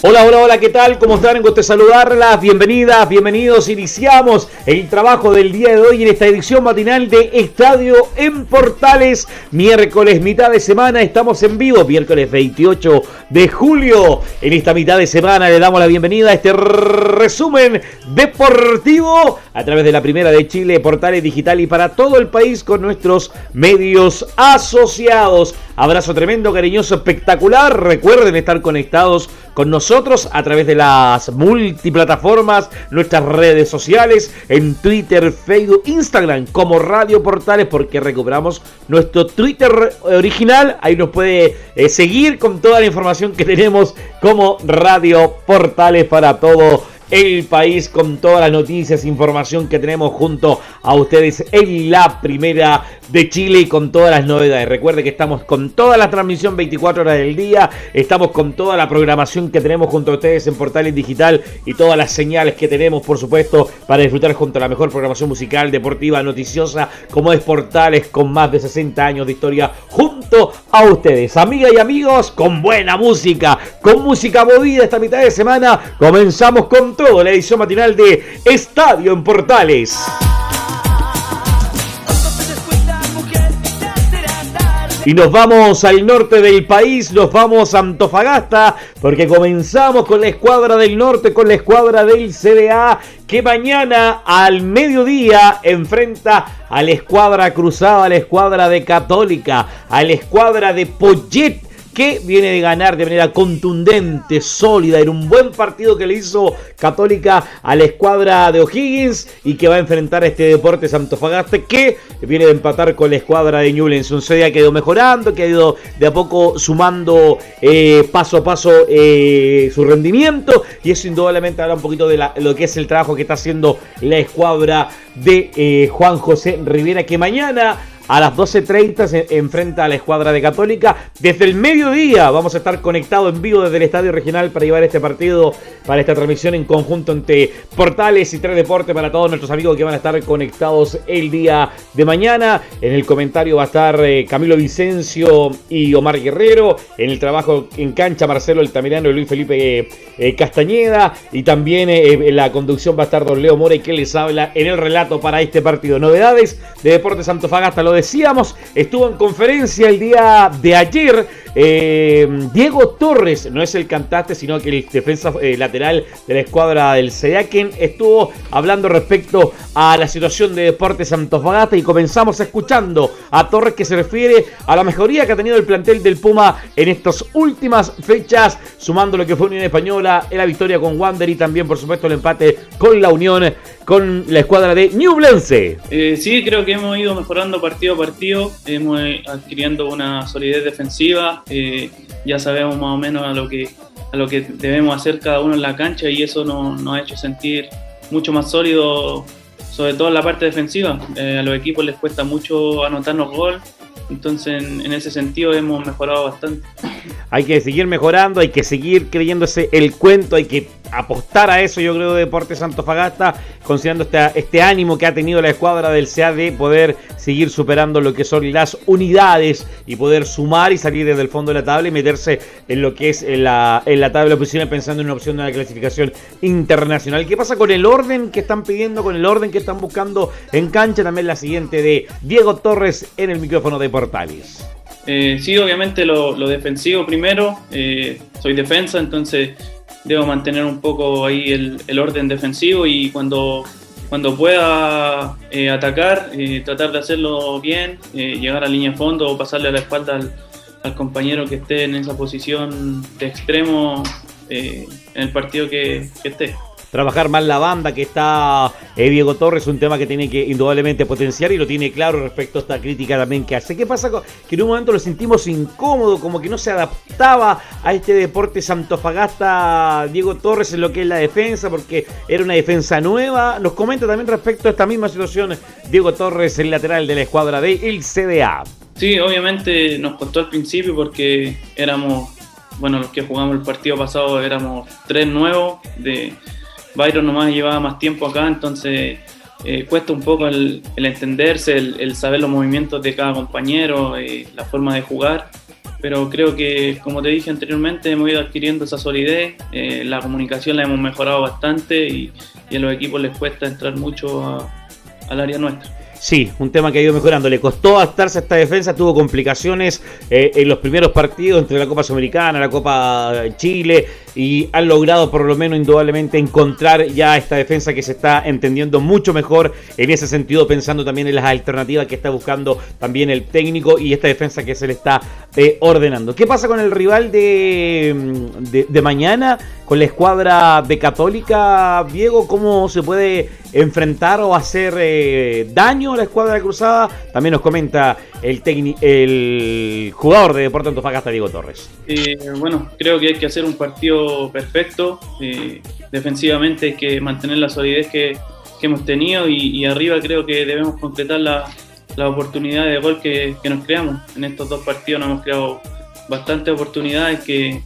Hola, hola, hola, ¿qué tal? ¿Cómo están? Gusto saludarlas. Bienvenidas, bienvenidos. Iniciamos el trabajo del día de hoy en esta edición matinal de Estadio en Portales. Miércoles, mitad de semana, estamos en vivo. Miércoles 28 de julio. En esta mitad de semana le damos la bienvenida a este resumen deportivo a través de la primera de Chile, Portales Digital y para todo el país con nuestros medios asociados. Abrazo tremendo, cariñoso, espectacular. Recuerden estar conectados con nosotros a través de las multiplataformas, nuestras redes sociales, en Twitter, Facebook, Instagram, como Radio Portales, porque recuperamos nuestro Twitter original. Ahí nos puede eh, seguir con toda la información que tenemos como Radio Portales para todo el país con todas las noticias, información que tenemos junto a ustedes en la primera de Chile y con todas las novedades. Recuerde que estamos con toda la transmisión 24 horas del día, estamos con toda la programación que tenemos junto a ustedes en Portales Digital y todas las señales que tenemos, por supuesto, para disfrutar junto a la mejor programación musical, deportiva, noticiosa, como es Portales con más de 60 años de historia junto a ustedes. Amigas y amigos, con buena música, con música movida esta mitad de semana, comenzamos con todo la edición matinal de Estadio en Portales. Y nos vamos al norte del país, nos vamos a Antofagasta, porque comenzamos con la escuadra del norte, con la escuadra del CDA, que mañana al mediodía enfrenta a la escuadra cruzada, a la escuadra de Católica, a la escuadra de Poyet que viene de ganar de manera contundente, sólida, en un buen partido que le hizo Católica a la escuadra de O'Higgins y que va a enfrentar a este deporte Santofagaste que viene de empatar con la escuadra de Newlands. Un CDA que ha ido mejorando, que ha ido de a poco sumando eh, paso a paso eh, su rendimiento y eso indudablemente habla un poquito de lo que es el trabajo que está haciendo la escuadra de eh, Juan José Rivera que mañana a las 12.30 se enfrenta a la escuadra de Católica. Desde el mediodía vamos a estar conectados en vivo desde el Estadio Regional para llevar este partido, para esta transmisión en conjunto entre Portales y Tres Deportes para todos nuestros amigos que van a estar conectados el día de mañana. En el comentario va a estar eh, Camilo Vicencio y Omar Guerrero. En el trabajo en cancha Marcelo Altamirano y Luis Felipe eh, eh, Castañeda. Y también en la conducción va a estar Don Leo More que les habla en el relato para este partido. Novedades de Deportes hasta lo decíamos, estuvo en conferencia el día de ayer. Eh, Diego Torres, no es el cantante, sino que el defensa eh, lateral de la escuadra del quien estuvo hablando respecto a la situación de Deportes Antofagasta y comenzamos escuchando a Torres que se refiere a la mejoría que ha tenido el plantel del Puma en estas últimas fechas, sumando lo que fue Unión Española, la victoria con Wander y también, por supuesto, el empate con la Unión, con la escuadra de Newblense. Eh, sí, creo que hemos ido mejorando partido a partido, hemos adquiriendo una solidez defensiva, eh, ya sabemos más o menos a lo que a lo que debemos hacer cada uno en la cancha y eso nos, ha hecho sentir mucho más sólido, sobre todo en la parte defensiva. Eh, a los equipos les cuesta mucho anotarnos gol, entonces en, ese sentido hemos mejorado bastante. Hay que seguir mejorando, hay que seguir creyéndose el cuento, hay que apostar a eso, yo creo, de Deportes Santofagasta, considerando este, este ánimo que ha tenido la escuadra del CA de poder seguir superando lo que son las unidades y poder sumar y salir desde el fondo de la tabla y meterse en lo que es en la, en la tabla pensando en una opción de una clasificación internacional. ¿Qué pasa con el orden que están pidiendo, con el orden que están buscando en cancha? También la siguiente de Diego Torres en el micrófono de Portales. Eh, sí, obviamente lo, defensivo primero. Eh, soy defensa, entonces debo mantener un poco ahí el, orden defensivo y cuando, cuando pueda eh, atacar, eh, tratar de hacerlo bien, eh, llegar a línea de fondo o pasarle a la espalda al, al compañero que esté en esa posición de extremo en el partido que, que esté trabajar más la banda que está eh, Diego Torres, un tema que tiene que indudablemente potenciar y lo tiene claro respecto a esta crítica también que hace. ¿Qué pasa? Que en un momento lo sentimos incómodo, como que no se adaptaba a este deporte santofagasta Diego Torres en lo que es la defensa, porque era una defensa nueva. Nos comenta también respecto a esta misma situación Diego Torres, el lateral de la escuadra de el CDA. Sí, obviamente nos costó al principio porque éramos, bueno, los que jugamos el partido pasado éramos tres nuevos, de Byron nomás llevaba más tiempo acá, entonces eh, cuesta un poco el, entenderse, el, saber los movimientos de cada compañero, eh, la forma de jugar, pero creo que, como te dije anteriormente, hemos ido adquiriendo esa solidez, eh, la comunicación la hemos mejorado bastante y, a los equipos les cuesta entrar mucho al área nuestra. Sí, un tema que ha ido mejorando. Le costó adaptarse a esta defensa, tuvo complicaciones eh, en los primeros partidos entre la Copa Sudamericana, la Copa Chile, y han logrado por lo menos indudablemente encontrar ya esta defensa que se está entendiendo mucho mejor en ese sentido, pensando también en las alternativas que está buscando también el técnico y esta defensa que se le está eh, ordenando. ¿Qué pasa con el rival de, de mañana? Con la escuadra de Católica, Diego, ¿cómo se puede enfrentar o hacer eh, daño a la escuadra cruzada. También nos comenta el, el jugador de Deportes Antofagasta, Diego Torres. Eh, bueno, creo que hay que hacer un partido perfecto. Eh, defensivamente hay que mantener la solidez que, hemos tenido y, arriba creo que debemos concretar la, la oportunidad de gol que, nos creamos. En estos dos partidos nos hemos creado bastantes oportunidades que,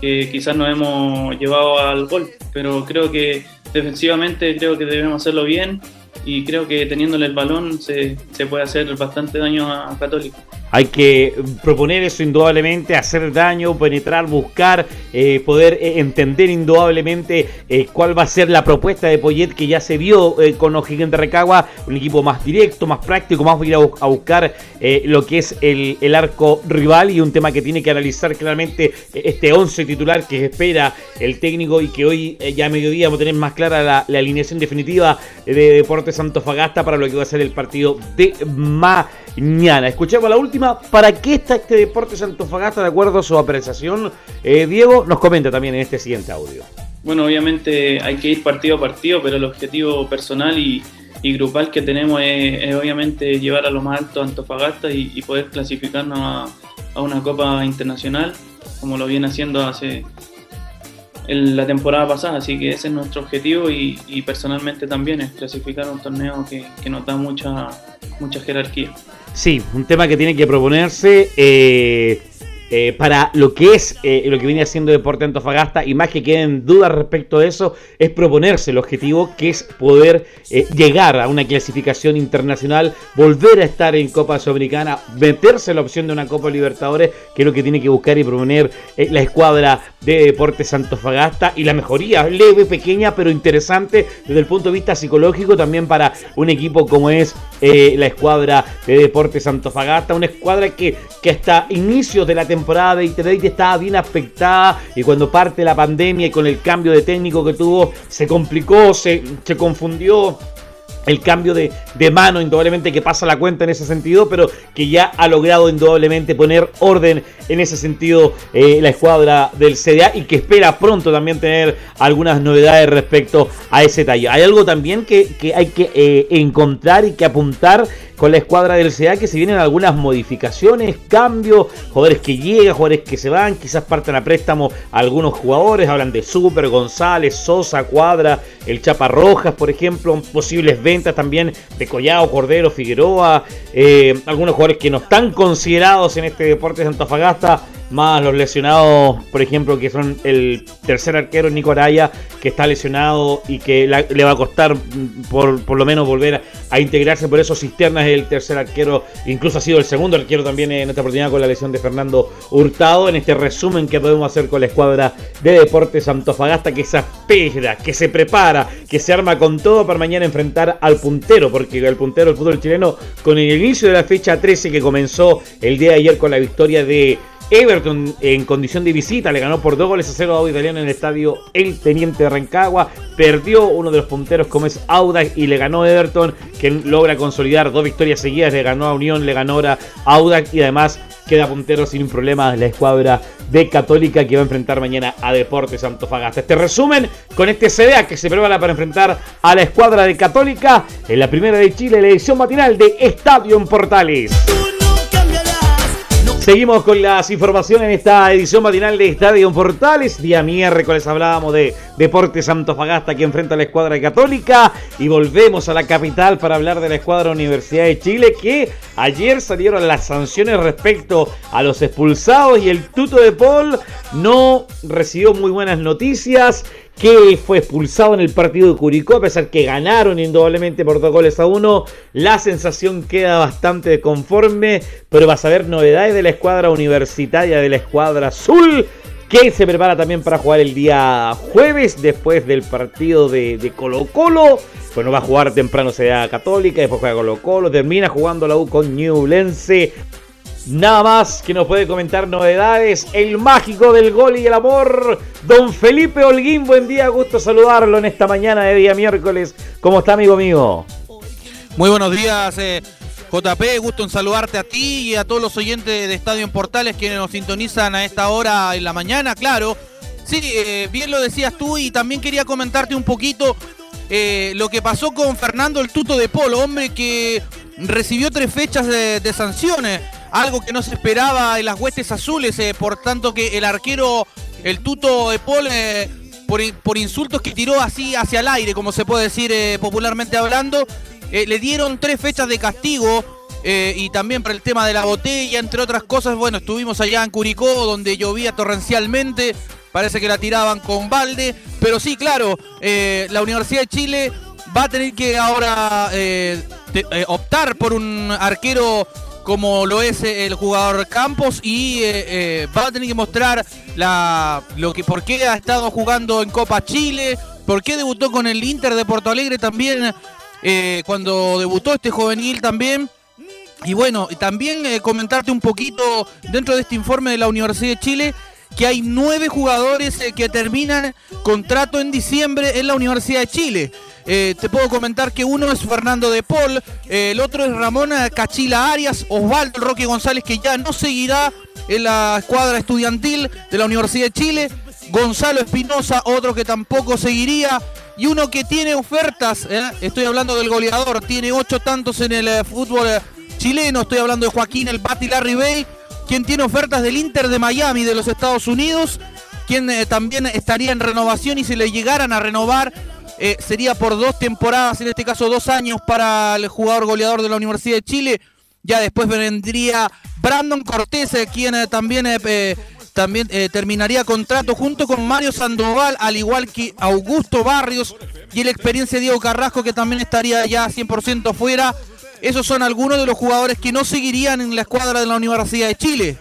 que quizás no hemos llevado al gol, pero creo que defensivamente creo que debemos hacerlo bien y creo que teniéndole el balón se, puede hacer bastante daño a, Católico. Hay que proponer eso indudablemente, hacer daño, penetrar, buscar, eh, poder eh, entender indudablemente eh, cuál va a ser la propuesta de Poyet que ya se vio con O'Higgins de Recagua, un equipo más directo, más práctico, más ir a, buscar lo que es el, arco rival y un tema que tiene que analizar claramente este 11 titular que espera el técnico y que hoy ya a mediodía vamos a tener más clara la, alineación definitiva de Deportes Antofagasta para lo que va a ser el partido de mañana. Escuchemos la última ¿Para qué está este Deportes Antofagasta de acuerdo a su apreciación? Eh, Diego nos comenta también en este siguiente audio. Bueno, obviamente hay que ir partido a partido, pero el objetivo personal y, grupal que tenemos es, obviamente llevar a lo más alto a Antofagasta y, poder clasificarnos a, una Copa Internacional, como lo viene haciendo hace la temporada pasada, así que ese es nuestro objetivo y, personalmente también es clasificar un torneo que, que nos da mucha, mucha jerarquía. Sí, un tema que tiene que proponerse. Eh, eh, para lo que es eh, lo que viene haciendo Deporte Antofagasta y más que queden dudas respecto de eso, es proponerse el objetivo que es poder eh, llegar a una clasificación internacional, volver a estar en Copa Sudamericana, meterse la opción de una Copa Libertadores, que es lo que tiene que buscar y proponer la escuadra de Deportes Antofagasta y la mejoría leve, pequeña, pero interesante desde el punto de vista psicológico también para un equipo como es la escuadra de Deportes Antofagasta, una escuadra que, que hasta inicios de la temporada temporada de Internet estaba bien afectada y cuando parte la pandemia y con el cambio de técnico que tuvo se complicó, se, se confundió el cambio de, mano indudablemente que pasa la cuenta en ese sentido, pero que ya ha logrado indudablemente poner orden en ese sentido eh, la escuadra del CDA y que espera pronto también tener algunas novedades respecto a ese tallo. Hay algo también que, hay que eh, encontrar y que apuntar con la escuadra del CDA que se vienen algunas modificaciones, cambios, jugadores que llegan, jugadores que se van, quizás partan a préstamo algunos jugadores, hablan de Super, González, Sosa, Cuadra, el Chapa Rojas, por ejemplo, posibles ventas también de Collado, Cordero, Figueroa, eh, algunos jugadores que no están considerados en este deporte de Antofagasta más los lesionados, por ejemplo, que son el tercer arquero Nico Araya, que está lesionado y que le va a costar por, por lo menos volver a, integrarse. Por eso Cisterna el tercer arquero, incluso ha sido el segundo arquero también en esta oportunidad con la lesión de Fernando Hurtado. En este resumen que podemos hacer con la escuadra de Deportes Antofagasta, que se espera, que se prepara, que se arma con todo para mañana enfrentar al puntero, porque el puntero del fútbol chileno, con el inicio de la fecha 13 que comenzó el día de ayer con la victoria de Everton en condición de visita le ganó por dos goles a cero a Audax Italiano en el estadio El Teniente de Rancagua. Perdió uno de los punteros como es Audax y le ganó Everton, que logra consolidar dos victorias seguidas. Le ganó a Unión, le ganó ahora a Audax y además queda puntero sin problemas la escuadra de Católica que va a enfrentar mañana a Deportes Antofagasta. Este resumen con este CDA que se prepara para enfrentar a la escuadra de Católica en la primera de Chile, la edición matinal de Estadio en Portales. Seguimos con las informaciones en esta edición matinal de Estadio Portales. Día miércoles hablábamos de Deportes Fagasta que enfrenta a la escuadra católica. Y volvemos a la capital para hablar de la escuadra Universidad de Chile que ayer salieron las sanciones respecto a los expulsados y el tuto de Paul no recibió muy buenas noticias que fue expulsado en el partido de Curicó, a pesar que ganaron indudablemente por dos goles a uno. La sensación queda bastante conforme, pero vas a ver novedades de la escuadra universitaria, de la escuadra azul, que se prepara también para jugar el día jueves, después del partido de, Colo Colo. Bueno, va a jugar temprano Ciudad Católica, después juega Colo Colo, termina jugando la U con Newlense. Nada más que nos puede comentar novedades. El mágico del gol y el amor. Don Felipe Holguín, buen día. Gusto saludarlo en esta mañana de día miércoles. ¿Cómo está, amigo mío? Muy buenos días, eh, JP. Gusto en saludarte a ti y a todos los oyentes de Estadio en Portales que nos sintonizan a esta hora en la mañana, claro. Sí, eh, bien lo decías tú y también quería comentarte un poquito eh, lo que pasó con Fernando el Tuto de Polo, hombre que recibió tres fechas de sanciones algo que no se esperaba en las huestes azules, eh, por tanto que el arquero, el tuto de Paul, eh, por, insultos que tiró así hacia el aire, como se puede decir popularmente hablando, le dieron tres fechas de castigo. y también por el tema de la botella, entre otras cosas, bueno, estuvimos allá en Curicó, donde llovía torrencialmente, parece que la tiraban con balde, pero sí, claro, la Universidad de Chile va a tener que ahora optar por un arquero como lo es eh, el jugador Campos y eh, eh, va a tener que mostrar lo que por qué ha estado jugando en Copa Chile, por qué debutó con el Inter de Porto Alegre también, cuando debutó este juvenil también. Y bueno, también comentarte un poquito dentro de este informe de la Universidad de Chile que hay nueve jugadores que terminan contrato en diciembre en la Universidad de Chile. Eh, te puedo comentar que uno es Fernando de Paul, eh, el otro es Ramón Cachila Arias, Osvaldo Roque González, que ya no seguirá en la escuadra estudiantil de la Universidad de Chile. Gonzalo Espinosa, otro que tampoco seguiría. Y uno que tiene ofertas, eh, estoy hablando del goleador, tiene ocho tantos en el fútbol chileno, estoy hablando de Joaquín El Bati Larry Bay, quien tiene ofertas del Inter de Miami de los Estados Unidos, quien también estaría en renovación y si le llegaran a renovar eh, sería por dos temporadas, en este caso dos años para el jugador goleador de la Universidad de Chile. Ya después vendría Brandon Cortés, eh, quien eh, también, también terminaría contrato junto con Mario Sandoval, al igual que Augusto Barrios y la experiencia de Diego Carrasco, que también estaría ya 100% fuera. Esos son algunos de los jugadores que no seguirían en la escuadra de la Universidad de Chile.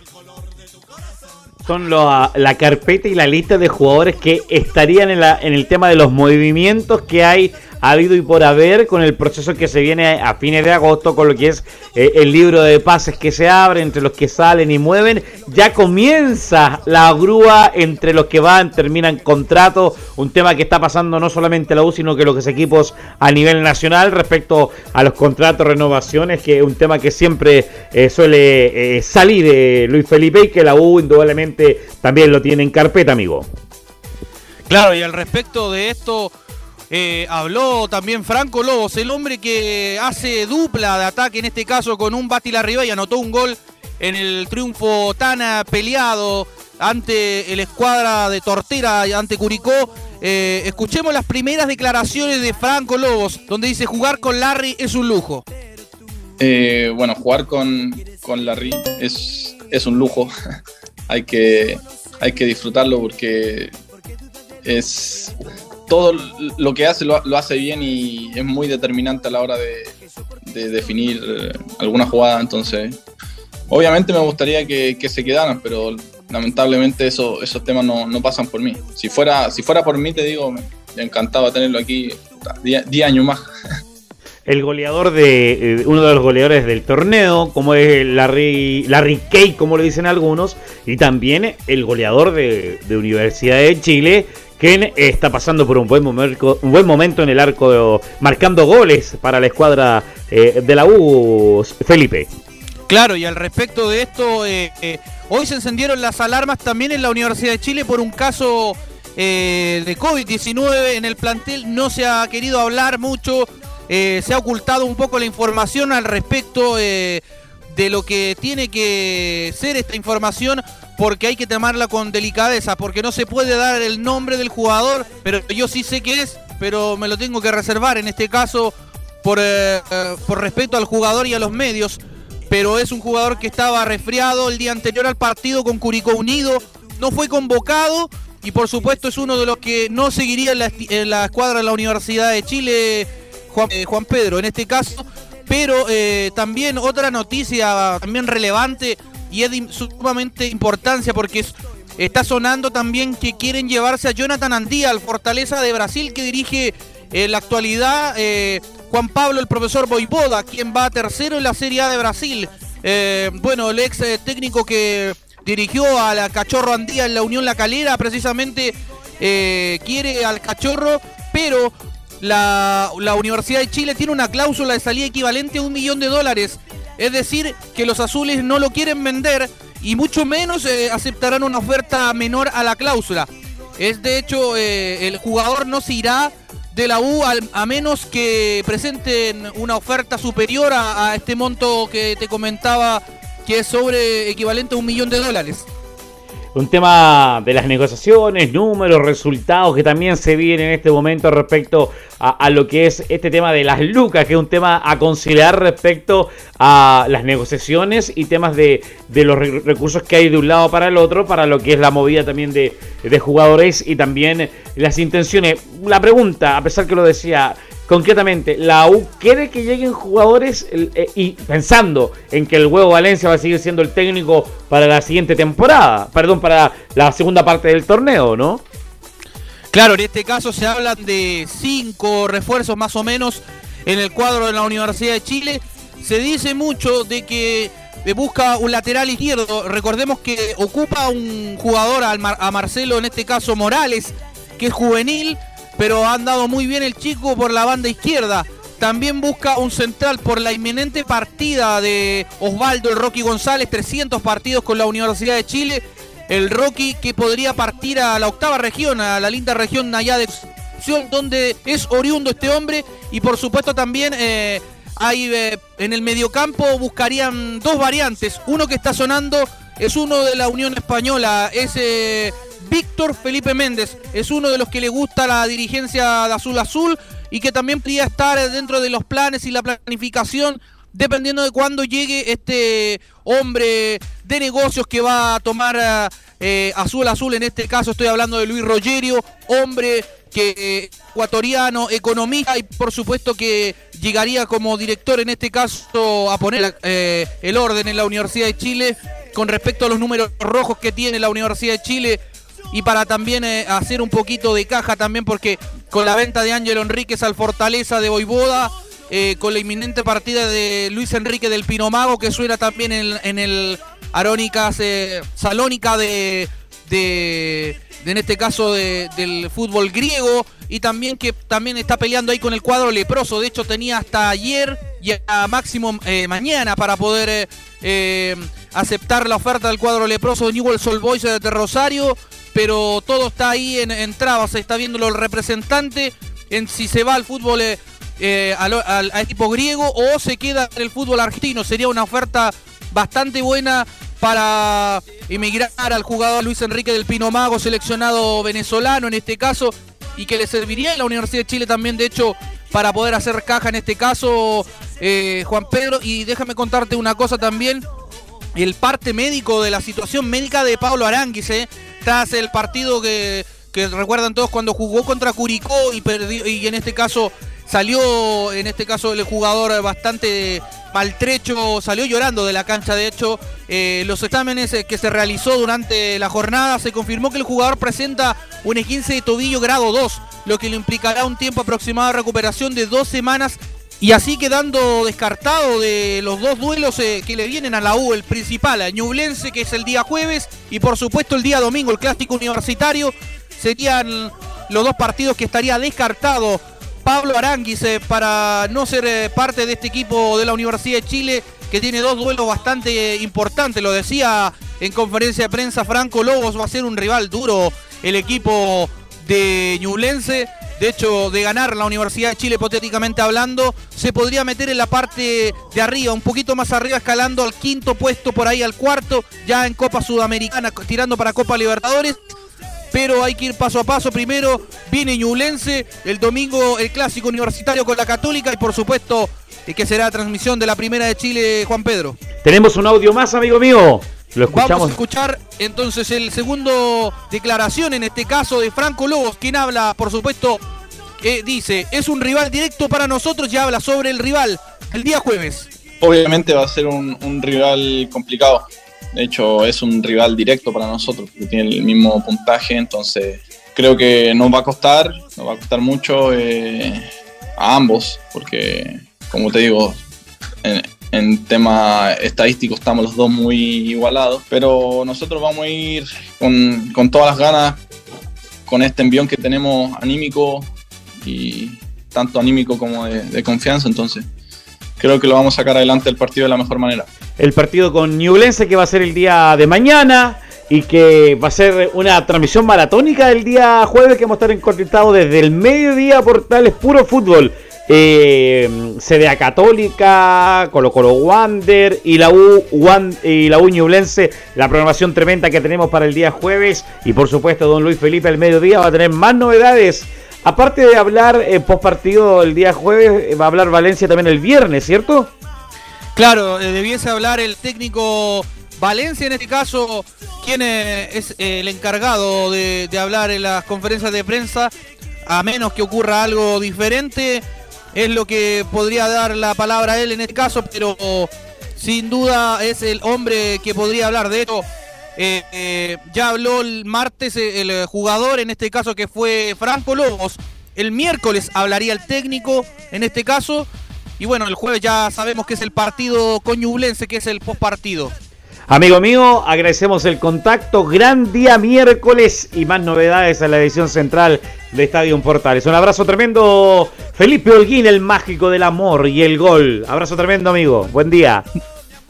Son la carpeta y la lista de jugadores que estarían en, la, en el tema de los movimientos que hay habido y por haber con el proceso que se viene a fines de agosto, con lo que es eh, el libro de pases que se abre, entre los que salen y mueven. Ya comienza la grúa entre los que van, terminan contrato, un tema que está pasando no solamente la U, sino que los equipos a nivel nacional respecto a los contratos, renovaciones, que es un tema que siempre eh, suele eh, salir de Luis Felipe y que la U indudablemente también lo tiene en carpeta, amigo. Claro, y al respecto de esto, eh, habló también Franco Lobos, el hombre que hace dupla de ataque, en este caso con un Bati arriba y anotó un gol en el triunfo tan eh, peleado ante el escuadra de Tortera, ante Curicó. Eh, escuchemos las primeras declaraciones de Franco Lobos, donde dice jugar con Larry es un lujo. bueno, jugar con, con Larry es, es un lujo. hay, que, hay que disfrutarlo porque es todo lo que hace lo, hace bien y es muy determinante a la hora de, definir eh, alguna jugada. Entonces, obviamente me gustaría que, se quedaran, pero lamentablemente eso, esos temas no, pasan por mí. Si fuera, si fuera por mí, te digo, me, encantaba tenerlo aquí 10 años más. El goleador de eh, uno de los goleadores del torneo, como es Larry, Larry Kay, como le dicen algunos, y también el goleador de Universidad de Chile, quien está pasando por un buen momento, un buen momento en el arco, marcando goles para la escuadra eh, de la U, Felipe. Claro, y al respecto de esto, eh, eh, hoy se encendieron las alarmas también en la Universidad de Chile por un caso de COVID-19 en el plantel. No se ha querido hablar mucho, se ha ocultado un poco la información al respecto de lo que tiene que ser esta información porque hay que tomarla con delicadeza, porque no se puede dar el nombre del jugador, pero yo sí sé que es, pero me lo tengo que reservar en este caso por, eh, eh, por respeto al jugador y a los medios, pero es un jugador que estaba resfriado el día anterior al partido con Curicó Unido, no fue convocado y por supuesto es uno de los que no seguiría en la, escuadra de la Universidad de Chile, Juan, eh, Juan Pedro, en este caso pero eh, también otra noticia también relevante y es de sumamente importancia porque está sonando también que quieren llevarse a Jonathan Andía, al Fortaleza de Brasil que dirige en la actualidad eh, Juan Pablo, el profesor Boivoda, quien va tercero en la Serie A de Brasil. Eh, bueno, el ex técnico que dirigió a la Cachorro Andía en la Unión La Calera, precisamente quiere al Cachorro, pero la, Universidad de Chile tiene una cláusula de salida equivalente a un millón de dólares. Es decir, que los azules no lo quieren vender y mucho menos eh, aceptarán una oferta menor a la cláusula. Es de hecho, eh, el jugador no se irá de la U a menos que presenten una oferta superior a, a este monto que te comentaba, que es sobre equivalente a un millón de dólares un tema de las negociaciones, números, resultados que también se vienen en este momento respecto a, lo que es este tema de las lucas, que es un tema a considerar respecto a las negociaciones y temas de, los recursos que hay de un lado para el otro, para lo que es la movida también de, de jugadores y también las intenciones. La pregunta, a pesar que lo decía, concretamente, ¿la U quiere que lleguen jugadores eh, y pensando en que el Huevo Valencia va a seguir siendo el técnico para la siguiente temporada? Perdón, para la segunda parte del torneo, ¿no? Claro, en este caso se hablan de cinco refuerzos más o menos en el cuadro de la Universidad de Chile. Se dice mucho de que busca un lateral izquierdo. Recordemos que ocupa un jugador a Marcelo, en este caso Morales, que es juvenil pero ha andado muy bien el chico por la banda izquierda. También busca un central por la inminente partida de Osvaldo el Rocky González, 300 partidos con la Universidad de Chile. El Rocky que podría partir a la octava región, a la linda región allá de donde es oriundo este hombre. Y por supuesto también eh, hay eh, en el mediocampo buscarían dos variantes. Uno que está sonando es uno de la Unión Española, ese Víctor Felipe Méndez. Es uno de los que le gusta la dirigencia de Azul Azul y que también podría estar dentro de los planes y la planificación dependiendo de cuándo llegue este hombre de negocios que va a tomar eh, Azul Azul. En este caso estoy hablando de Luis Rogerio, hombre que eh, ecuatoriano, economista y por supuesto que llegaría como director en este caso a poner eh, el orden en la Universidad de Chile con respecto a los números rojos que tiene la Universidad de Chile y para también eh, hacer un poquito de caja también porque con la venta de Ángelo Enríquez al Fortaleza de Boivoda, eh, con la inminente partida de Luis Enrique del Pinomago que suena también en, el Arónicas eh, Salónica de, de, en este caso del fútbol griego y también que también está peleando ahí con el cuadro leproso. De hecho tenía hasta ayer y a máximo mañana para poder aceptar la oferta del cuadro leproso de Newell's Old Boys de Rosario pero todo está ahí en, trabas, se está viendo el representante en si se va al fútbol eh, eh, al, equipo griego o se queda en el fútbol argentino. Sería una oferta bastante buena para emigrar al jugador Luis Enrique del Pino Mago, seleccionado venezolano en este caso, y que le serviría en la Universidad de Chile también, de hecho, para poder hacer caja en este caso, eh, Juan Pedro. Y déjame contarte una cosa también, el parte médico de la situación médica de Pablo Aranguis, eh, tras el partido que, recuerdan todos cuando jugó contra Curicó y perdió, y en este caso salió, en este caso el jugador bastante maltrecho, salió llorando de la cancha. De hecho, eh, los exámenes que se realizó durante la jornada se confirmó que el jugador presenta un 15 de tobillo grado 2, lo que le implicará un tiempo aproximado de recuperación de dos semanas y así quedando descartado de los dos duelos eh, que le vienen a la U, el principal, a Ñublense, que es el día jueves, y por supuesto el día domingo, el clásico universitario, serían los dos partidos que estaría descartado Pablo Aranguis eh, para no ser eh, parte de este equipo de la Universidad de Chile, que tiene dos duelos bastante importantes, lo decía en conferencia de prensa Franco Lobos, va a ser un rival duro el equipo de Ñublense de hecho, de ganar la Universidad de Chile, hipotéticamente hablando, se podría meter en la parte de arriba, un poquito más arriba, escalando al quinto puesto, por ahí al cuarto, ya en Copa Sudamericana, tirando para Copa Libertadores. Pero hay que ir paso a paso. Primero viene Ñublense, el domingo el clásico universitario con la Católica y por supuesto que será transmisión de la Primera de Chile, Juan Pedro. Tenemos un audio más, amigo mío. Lo escuchamos. Vamos a escuchar entonces el segundo declaración, en este caso de Franco Lobos, quien habla, por supuesto, dice, es un rival directo para nosotros y habla sobre el rival el día jueves. Obviamente va a ser un, rival complicado. De hecho, es un rival directo para nosotros, porque tiene el mismo puntaje, entonces creo que nos va a costar, nos va a costar mucho eh, a ambos, porque como te digo, en, en tema estadístico estamos los dos muy igualados, pero nosotros vamos a ir con, con todas las ganas, con este envión que tenemos anímico y tanto anímico como de, confianza, entonces creo que lo vamos a sacar adelante el partido de la mejor manera. El partido con Newlense que va a ser el día de mañana y que va a ser una transmisión maratónica el día jueves que vamos a estar encontrados desde el mediodía por Tales Puro Fútbol eh, CDA Católica, Colo Colo Wander y la U y la U Ñublense, la programación tremenda que tenemos para el día jueves y por supuesto don Luis Felipe el mediodía va a tener más novedades. Aparte de hablar eh, post partido el día jueves, eh, va a hablar Valencia también el viernes, ¿cierto? Claro, eh, debiese hablar el técnico Valencia en este caso, quien es el encargado de hablar en las conferencias de prensa, a menos que ocurra algo diferente es lo que podría dar la palabra a él en este caso, pero sin duda es el hombre que podría hablar. De hecho, eh, eh, ya habló el martes eh, el jugador, en este caso que fue Franco Lobos. El miércoles hablaría el técnico, en este caso. Y bueno, el jueves ya sabemos que es el partido coñublense, que es el postpartido. Amigo mío, agradecemos el contacto. Gran día miércoles y más novedades en la edición central de Estadio Portales. Un abrazo tremendo, Felipe Holguín, el mágico del amor y el gol. Abrazo tremendo, amigo. Buen día.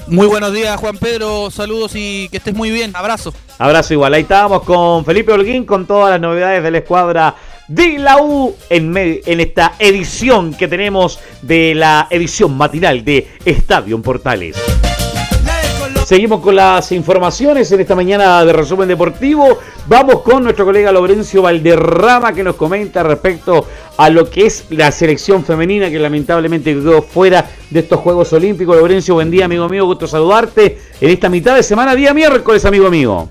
Muy buenos días, Juan Pedro. Saludos y que estés muy bien. Abrazo. Abrazo igual. Ahí estábamos con Felipe Holguín con todas las novedades de la escuadra de la U en, en esta edición que tenemos de la edición matinal de Estadio Portales. Seguimos con las informaciones en esta mañana de resumen deportivo. Vamos con nuestro colega Lorenzo Valderrama que nos comenta respecto a lo que es la selección femenina que lamentablemente quedó fuera de estos Juegos Olímpicos. Lorenzo, buen día amigo mío, gusto saludarte en esta mitad de semana, día miércoles amigo mío.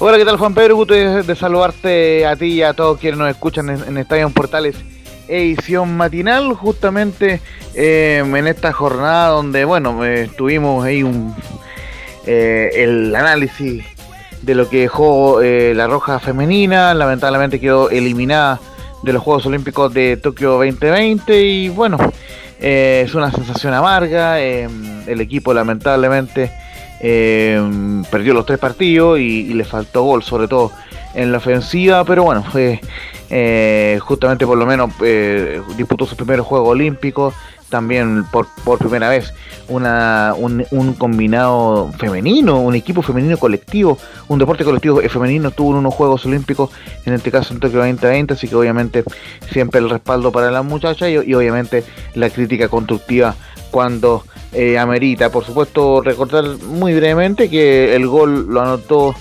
Hola, ¿qué tal Juan Pedro? Gusto de, saludarte a ti y a todos quienes nos escuchan en, en Estadio Portales edición matinal justamente em, en esta jornada donde bueno eh, tuvimos ahí un eh, el análisis de lo que dejó eh, la roja femenina. Lamentablemente quedó eliminada de los Juegos Olímpicos de Tokio 2020 y bueno es una sensación amarga. Em, el equipo lamentablemente em, perdió los tres partidos y, y le faltó gol sobre todo en la ofensiva pero bueno fue eh, justamente por lo menos eh, disputó sus primeros Juegos Olímpicos, también por, por primera vez una, un, un, combinado femenino, un equipo femenino colectivo, un deporte colectivo femenino tuvo unos Juegos Olímpicos, en este caso en Tokio 2020, así que obviamente siempre el respaldo para las muchachas y, obviamente la crítica constructiva cuando eh, amerita. Por supuesto, recordar muy brevemente que el gol lo anotó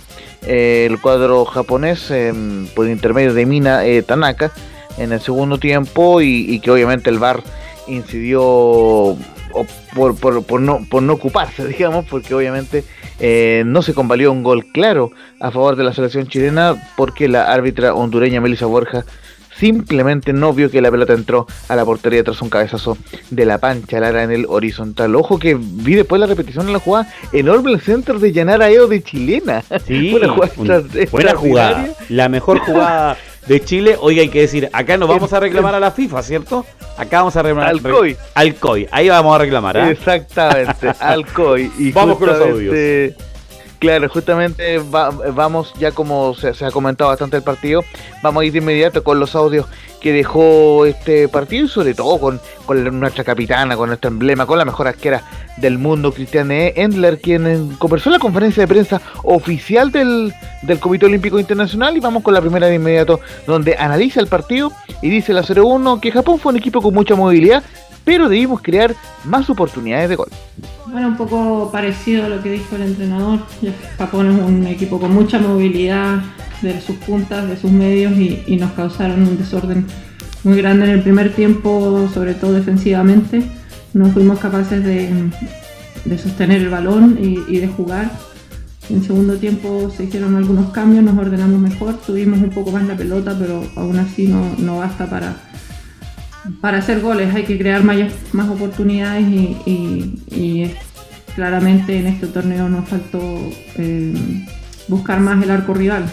eh, el cuadro japonés em, por intermedio de Mina eh, Tanaka en el segundo tiempo y, que obviamente el VAR incidió por, por, no, por no ocuparse, digamos, porque obviamente eh, no se convalió un gol claro a favor de la selección chilena porque la árbitra hondureña Melissa Borja simplemente no vio que la pelota entró a la portería tras un cabezazo de la pancha Lara en el horizontal. Ojo que vi después la repetición en la jugada enorme el centro de Yanara Eo de chilena. Sí, buena jugada. La mejor jugada de Chile. Hoy hay que decir, acá nos vamos a reclamar a la FIFA, ¿cierto? Acá vamos a reclamar al COI. Al COI. Ahí vamos a reclamar. ¿eh? Exactamente, al COI. Y vamos con los audios Claro, justamente vamos, ya como se, ha comentado bastante el partido, vamos a ir de inmediato con los audios que dejó este partido y sobre todo con, nuestra capitana, con nuestro emblema, con la mejor arquera del mundo, Cristiane Endler, quien conversó en la conferencia de prensa oficial del, del Comité Olímpico Internacional y vamos con la primera de inmediato, donde analiza el partido y dice la 0-1 que Japón fue un equipo con mucha movilidad, pero debimos crear más oportunidades de gol. Bueno, un poco parecido a lo que dijo el entrenador. Japón es un equipo con mucha movilidad de sus puntas, de sus medios y, nos causaron un desorden muy grande en el primer tiempo, sobre todo defensivamente. No fuimos capaces de, sostener el balón y, de jugar. En segundo tiempo se hicieron algunos cambios, nos ordenamos mejor, tuvimos un poco más la pelota, pero aún así no basta para, para hacer goles hay que crear más, más oportunidades y, claramente en este torneo nos faltó eh, buscar más el arco rival.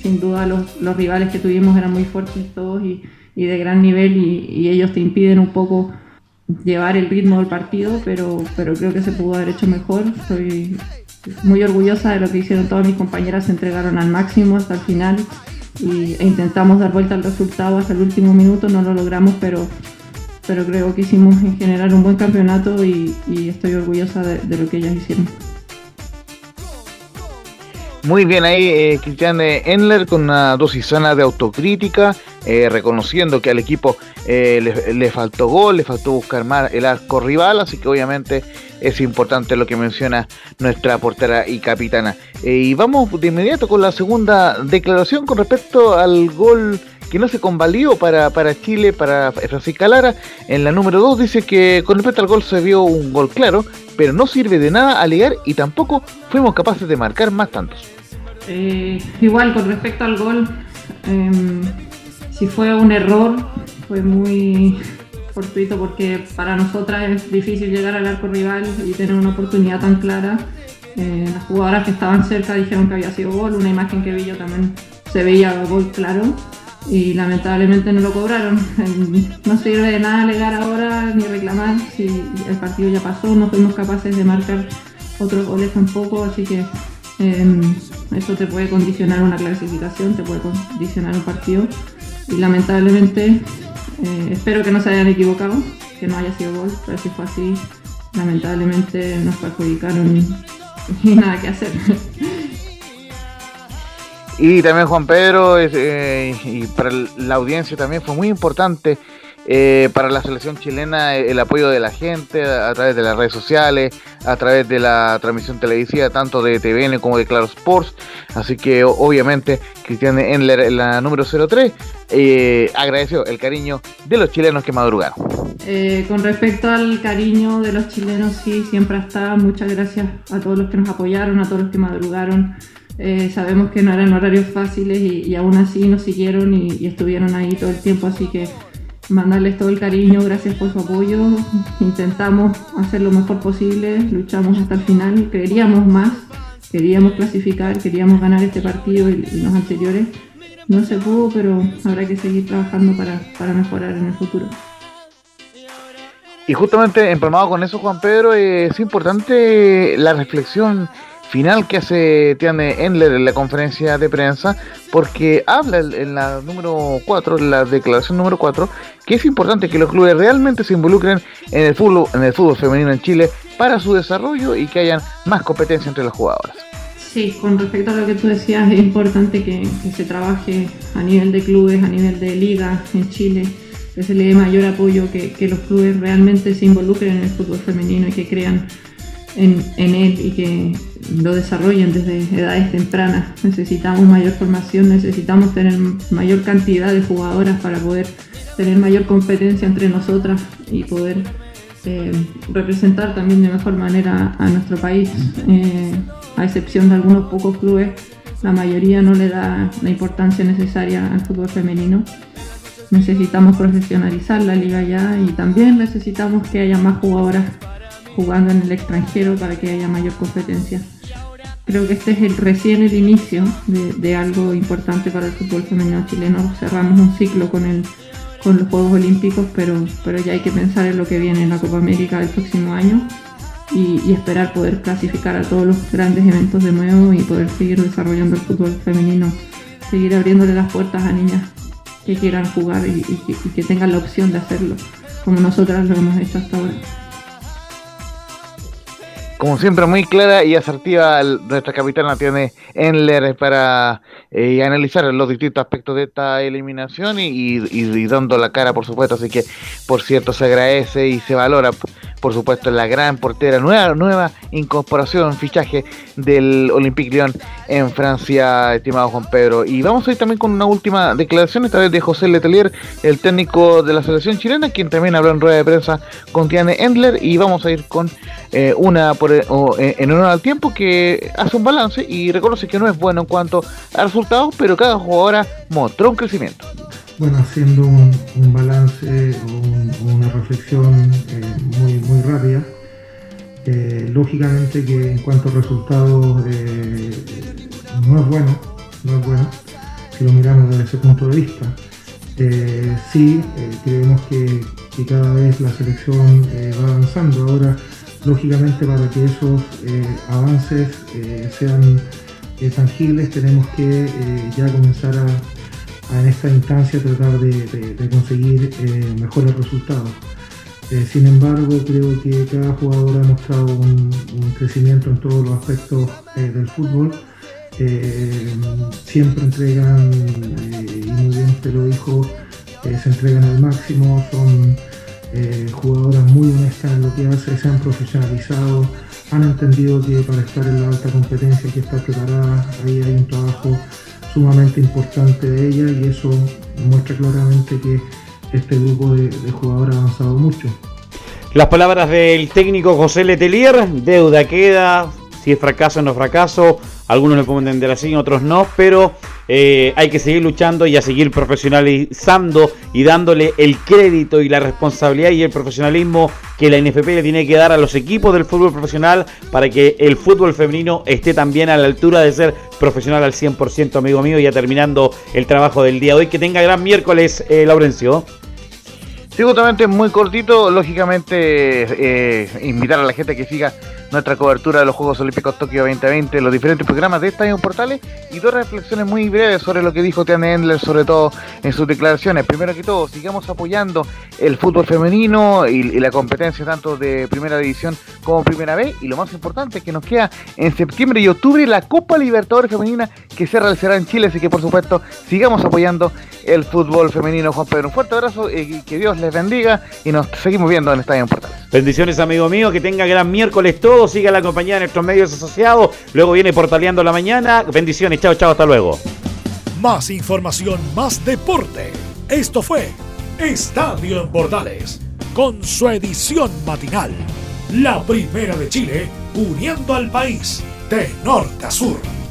Sin duda los, rivales que tuvimos eran muy fuertes todos y, de gran nivel y, ellos te impiden un poco llevar el ritmo del partido, pero, pero creo que se pudo haber hecho mejor. Estoy muy orgullosa de lo que hicieron todas mis compañeras, se entregaron al máximo hasta el final y, intentamos dar vuelta al resultado hasta el último minuto, no lo logramos, pero, pero creo que hicimos en general un buen campeonato y, estoy orgullosa de, lo que ellas hicieron. Muy bien ahí, eh, Cristian Enler con una dosis sana de autocrítica, eh, reconociendo que al equipo eh, le, faltó gol, le faltó buscar más el arco rival, así que obviamente es importante lo que menciona nuestra portera y capitana. Eh, y vamos de inmediato con la segunda declaración con respecto al gol que no se convalió para, para Chile, para Francisca Lara. En la número 2 dice que con respecto al gol se vio un gol claro, pero no sirve de nada alegar y tampoco fuimos capaces de marcar más tantos. Igual con respecto al gol, em, si fue un error, fue muy fortuito porque para nosotras es difícil llegar al arco rival y tener una oportunidad tan clara. Eh, las jugadoras que estaban cerca dijeron que había sido gol, una imagen que vi yo también se veía gol claro y lamentablemente no lo cobraron. No sirve de nada alegar ahora ni reclamar si el partido ya pasó, no fuimos capaces de marcar otros goles tampoco, así que em, eso te puede condicionar una clasificación, te puede condicionar un partido y lamentablemente eh, espero que no se hayan equivocado, que no haya sido gol, pero si fue así, lamentablemente nos perjudicaron y, nada que hacer. Y también Juan Pedro, eh, y para la audiencia también fue muy importante eh, para la selección chilena el apoyo de la gente a, través de las redes sociales, a través de la transmisión televisiva, tanto de TVN como de Claro Sports. Así que obviamente Cristian Enler, la número 03, eh, agradeció el cariño de los chilenos que madrugaron. Eh, con respecto al cariño de los chilenos, sí, siempre está. Muchas gracias a todos los que nos apoyaron, a todos los que madrugaron. sabemos que no eran horarios fáciles y, aún así nos siguieron y estuvieron ahí todo el tiempo, así que mandarles todo el cariño, gracias por su apoyo. Intentamos hacer lo mejor posible, luchamos hasta el final, queríamos más, queríamos clasificar, queríamos ganar este partido y, los anteriores. No se pudo, pero habrá que seguir trabajando para, para mejorar en el futuro. Y justamente empalmado con eso, Juan Pedro, es importante la reflexión final que hace Tiane Enler en la conferencia de prensa, porque habla en la número 4, la declaración número 4, que es importante que los clubes realmente se involucren en el fútbol, en el fútbol femenino en Chile para su desarrollo y que hayan más competencia entre las jugadoras. Sí, con respecto a lo que tú decías, es importante que, se trabaje a nivel de clubes, a nivel de liga en Chile, que se le dé mayor apoyo, que, que los clubes realmente se involucren en el fútbol femenino y que crean en, él y que lo desarrollen desde edades tempranas. Necesitamos mayor formación, necesitamos tener mayor cantidad de jugadoras para poder tener mayor competencia entre nosotras y poder eh, representar también de mejor manera a nuestro país. Eh, a excepción de algunos pocos clubes, la mayoría no le da la importancia necesaria al fútbol femenino. Necesitamos profesionalizar la liga ya y también necesitamos que haya más jugadoras jugando en el extranjero para que haya mayor competencia. Creo que este es el, recién el inicio de, algo importante para el fútbol femenino chileno. Cerramos un ciclo con, el, con los Juegos Olímpicos, pero, pero ya hay que pensar en lo que viene en la Copa América del próximo año y, esperar poder clasificar a todos los grandes eventos de nuevo y poder seguir desarrollando el fútbol femenino, seguir abriéndole las puertas a niñas que quieran jugar y, y que tengan la opción de hacerlo, como nosotras lo hemos hecho hasta ahora como siempre, muy clara y asertiva nuestra capitana tiene Enler para eh, analizar los distintos aspectos de esta eliminación y, dando la cara, por supuesto. Así que, por cierto, se agradece y se valora, por supuesto, la gran portera, nueva, nueva incorporación, fichaje del Olympique Lyon en Francia, estimado Juan Pedro. Y vamos a ir también con una última declaración, esta vez de José Letelier, el técnico de la selección chilena, quien también habló en rueda de prensa con Tiane Endler. Y vamos a ir con eh, una por eh, en honor al tiempo que hace un balance y reconoce que no es bueno en cuanto a resultados, pero cada jugadora mostró un crecimiento. Bueno, haciendo un, balance o una reflexión eh, muy, muy rápida, eh, lógicamente que en cuanto a resultados no es bueno, no es bueno, si lo miramos desde ese punto de vista. sí, creemos que, que, cada vez la selección va avanzando. Ahora Lógicamente para que esos eh, avances eh, sean eh, tangibles tenemos que ya comenzar a, en esta instancia tratar de, conseguir mejores resultados. sin embargo, creo que cada jugador ha mostrado un, crecimiento en todos los aspectos del fútbol. siempre entregan, y muy bien usted lo dijo, se entregan al máximo, son eh, jugadoras muy honestas en lo que hace, se han profesionalizado, han entendido que para estar en la alta competencia hay que estar preparada, ahí hay un trabajo sumamente importante de ella y eso muestra claramente que este grupo de, de jugadores ha avanzado mucho. Las palabras del técnico José Letelier, deuda queda, si es fracaso o no fracaso, algunos lo pueden entender así, otros no, pero eh, hay que seguir luchando y a seguir profesionalizando y dándole el crédito y la responsabilidad y el profesionalismo que la NFP le tiene que dar a los equipos del fútbol profesional para que el fútbol femenino esté también a la altura de ser profesional al 100%, amigo mío, ya terminando el trabajo del día de hoy. Que tenga gran miércoles, eh, Laurencio. Sí, justamente muy cortito, lógicamente eh, invitar a la gente que siga nuestra cobertura de los Juegos Olímpicos Tokio 2020, los diferentes programas de Estadio Portales y dos reflexiones muy breves sobre lo que dijo Tiane Endler, sobre todo en sus declaraciones. Primero que todo, sigamos apoyando el fútbol femenino y, la competencia tanto de Primera División como Primera B y lo más importante que nos queda en septiembre y octubre la Copa Libertadores Femenina que se realizará en Chile, así que por supuesto sigamos apoyando el fútbol femenino. Juan Pedro, un fuerte abrazo y que Dios les bendiga y nos seguimos viendo en Estadio Portales. Bendiciones amigo mío, que tenga gran miércoles todo siga la compañía de nuestros medios asociados. Luego viene Portaleando la Mañana. Bendiciones, chao, chao, hasta luego. Más información, más deporte. Esto fue Estadio en Portales, con su edición matinal. La primera de Chile, uniendo al país de norte a sur.